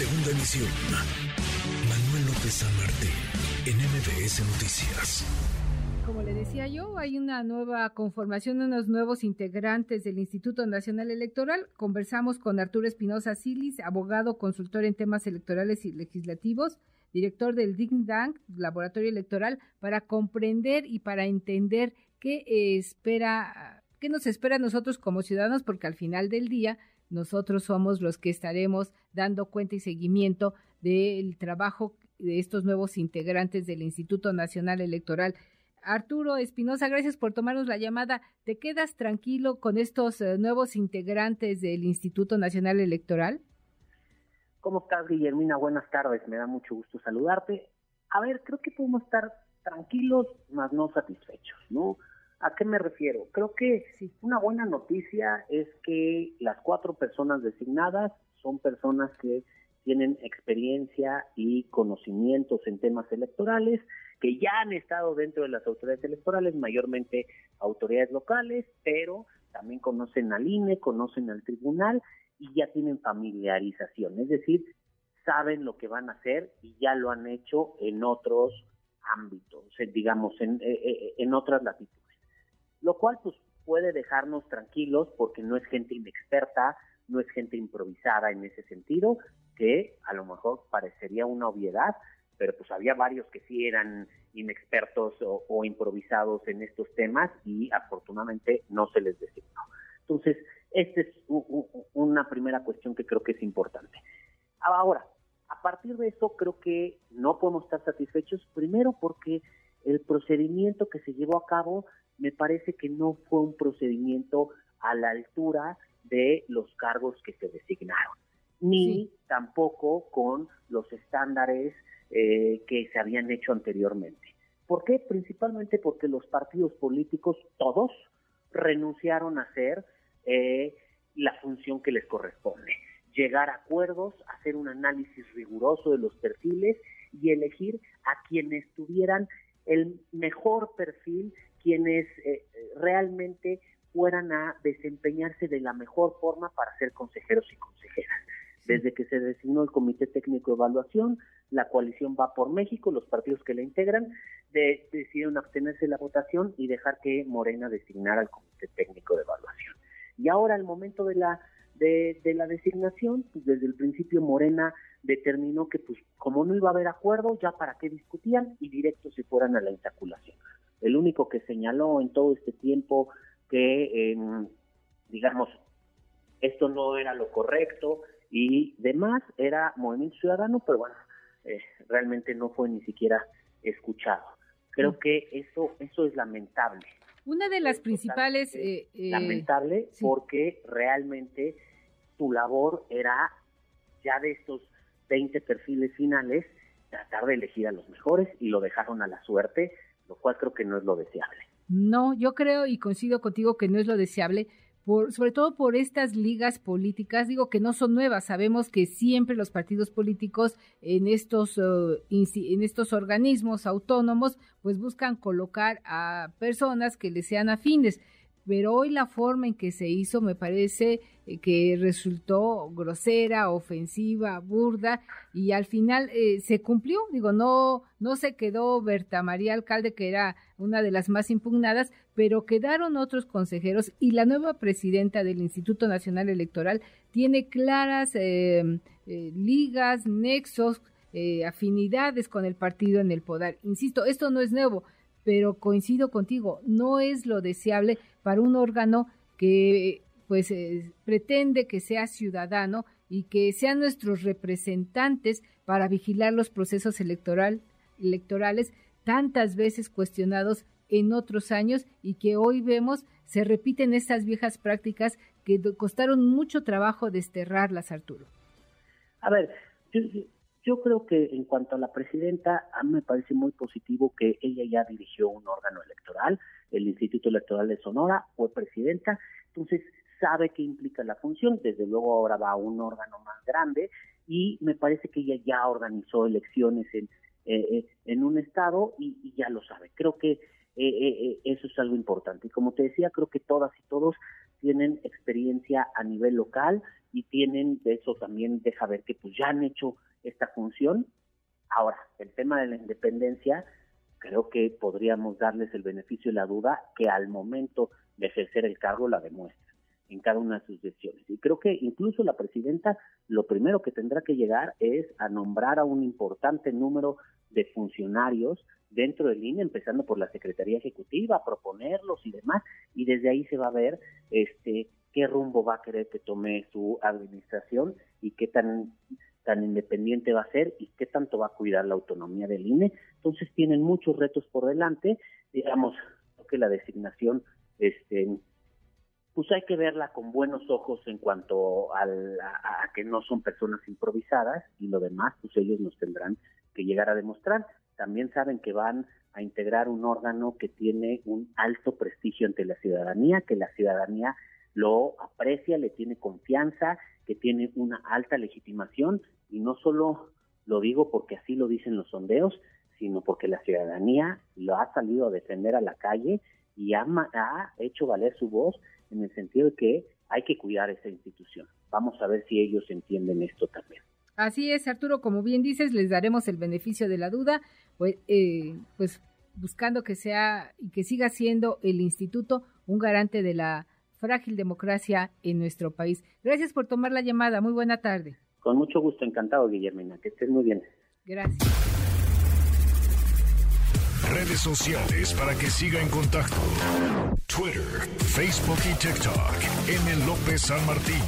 Segunda emisión. Manuel López San Martín, en MBS Noticias. Como le decía yo, hay una nueva conformación, unos nuevos integrantes del Instituto Nacional Electoral. Conversamos con Arturo Espinosa Silis, abogado, consultor en temas electorales y legislativos, director del Ding Dang, Laboratorio Electoral, para comprender y para entender qué espera, qué nos espera a nosotros como ciudadanos, porque al final del día nosotros somos los que estaremos dando cuenta y seguimiento del trabajo de estos nuevos integrantes del Instituto Nacional Electoral. Arturo Espinosa, gracias por tomarnos la llamada. ¿Te quedas tranquilo con estos eh, nuevos integrantes del Instituto Nacional Electoral? ¿Cómo estás, Guillermina? Buenas tardes, me da mucho gusto saludarte. A ver, creo que podemos estar tranquilos, mas no satisfechos, ¿no? ¿A qué me refiero? Creo que una buena noticia es que las cuatro personas designadas son personas que tienen experiencia y conocimientos en temas electorales, que ya han estado dentro de las autoridades electorales, mayormente autoridades locales, pero también conocen al INE, conocen al tribunal y ya tienen familiarización, es decir, saben lo que van a hacer y ya lo han hecho en otros ámbitos, digamos, en, eh, eh, en otras latitudes lo cual pues puede dejarnos tranquilos porque no es gente inexperta, no es gente improvisada en ese sentido, que a lo mejor parecería una obviedad, pero pues había varios que sí eran inexpertos o, improvisados en estos temas y afortunadamente no se les designó. Entonces, esta es una primera cuestión que creo que es importante. Ahora, a partir de eso creo que no podemos estar satisfechos, primero porque el procedimiento que se llevó a cabo me parece que no fue un procedimiento a la altura de los cargos que se designaron, ni tampoco con los estándares eh, que se habían hecho anteriormente. ¿Por qué? Principalmente porque los partidos políticos, todos, renunciaron a hacer eh, la función que les corresponde, llegar a acuerdos, hacer un análisis riguroso de los perfiles y elegir a quienes tuvieran el mejor perfil quienes eh, realmente fueran a desempeñarse de la mejor forma para ser consejeros y consejeras. Desde que se designó el Comité Técnico de Evaluación, la coalición va por México, los partidos que la integran de, decidieron abstenerse de la votación y dejar que Morena designara al Comité Técnico de Evaluación. Y ahora, al momento de la de, de la designación, pues desde el principio Morena determinó que, pues, como no iba a haber acuerdo, ya para qué discutían y directo se fueran a la insaculación el único que señaló en todo este tiempo que, digamos, esto no era lo correcto y demás, era Movimiento Ciudadano, pero bueno, eh, realmente no fue ni siquiera escuchado. Creo mm. que eso, eso es lamentable. Una de las principales... Eh, eh, lamentable porque realmente tu labor era ya de estos 20 perfiles finales tratar de elegir a los mejores y lo dejaron a la suerte lo cual creo que no es lo deseable. No, yo creo y coincido contigo que no es lo deseable, por, sobre todo por estas ligas políticas, digo que no son nuevas, sabemos que siempre los partidos políticos en estos, uh, en estos organismos autónomos pues buscan colocar a personas que les sean afines pero hoy la forma en que se hizo me parece eh, que resultó grosera, ofensiva, burda y al final eh, se cumplió, digo, no no se quedó Berta María Alcalde que era una de las más impugnadas, pero quedaron otros consejeros y la nueva presidenta del Instituto Nacional Electoral tiene claras em, eh, ligas, nexos, afinidades con el partido en el poder. Insisto, esto no es nuevo, pero coincido contigo, no es lo deseable para un órgano que pues eh, pretende que sea ciudadano y que sean nuestros representantes para vigilar los procesos electoral, electorales tantas veces cuestionados en otros años y que hoy vemos se repiten estas viejas prácticas que costaron mucho trabajo desterrarlas, Arturo. A ver, yo creo que en cuanto a la presidenta, a mí me parece muy positivo que ella ya dirigió un órgano electoral, el Instituto Electoral de Sonora, fue presidenta, entonces sabe qué implica la función, desde luego ahora va a un órgano más grande y me parece que ella ya organizó elecciones en, eh, eh, en un estado y, ya lo sabe. Creo que eh, eso es algo importante. Y como te decía, creo que todas y todos tienen experiencia a nivel local y tienen, de eso también deja ver que pues ya han hecho esta función. Ahora, el tema de la independencia, creo que podríamos darles el beneficio de la duda que al momento de ejercer el cargo la demuestran en cada una de sus decisiones. Y creo que incluso la presidenta lo primero que tendrá que llegar es a nombrar a un importante número de funcionarios dentro del INE, empezando por la Secretaría Ejecutiva, proponerlos y demás, y desde ahí se va a ver este qué rumbo va a querer que tome su administración y qué tan tan independiente va a ser y qué tanto va a cuidar la autonomía del INE. Entonces tienen muchos retos por delante, digamos que la designación este pues hay que verla con buenos ojos en cuanto a, a, que no son personas improvisadas y lo demás, pues ellos nos tendrán que llegar a demostrar. También saben que van a integrar un órgano que tiene un alto prestigio ante la ciudadanía, que la ciudadanía lo aprecia, le tiene confianza, que tiene una alta legitimación y no solo lo digo porque así lo dicen los sondeos, sino porque la ciudadanía lo ha salido a defender a la calle y ha, ha hecho valer su voz en el sentido de que hay que cuidar esa institución. Vamos a ver si ellos entienden esto también. Así es, Arturo, como bien dices, les daremos el beneficio de la duda, pues, eh, pues buscando que sea y que siga siendo el instituto un garante de la frágil democracia en nuestro país. Gracias por tomar la llamada. Muy buena tarde. Con mucho gusto, encantado, Guillermina. Que estés muy bien. Gracias. Redes sociales para que siga en contacto: Twitter, Facebook y TikTok. M. López San Martín.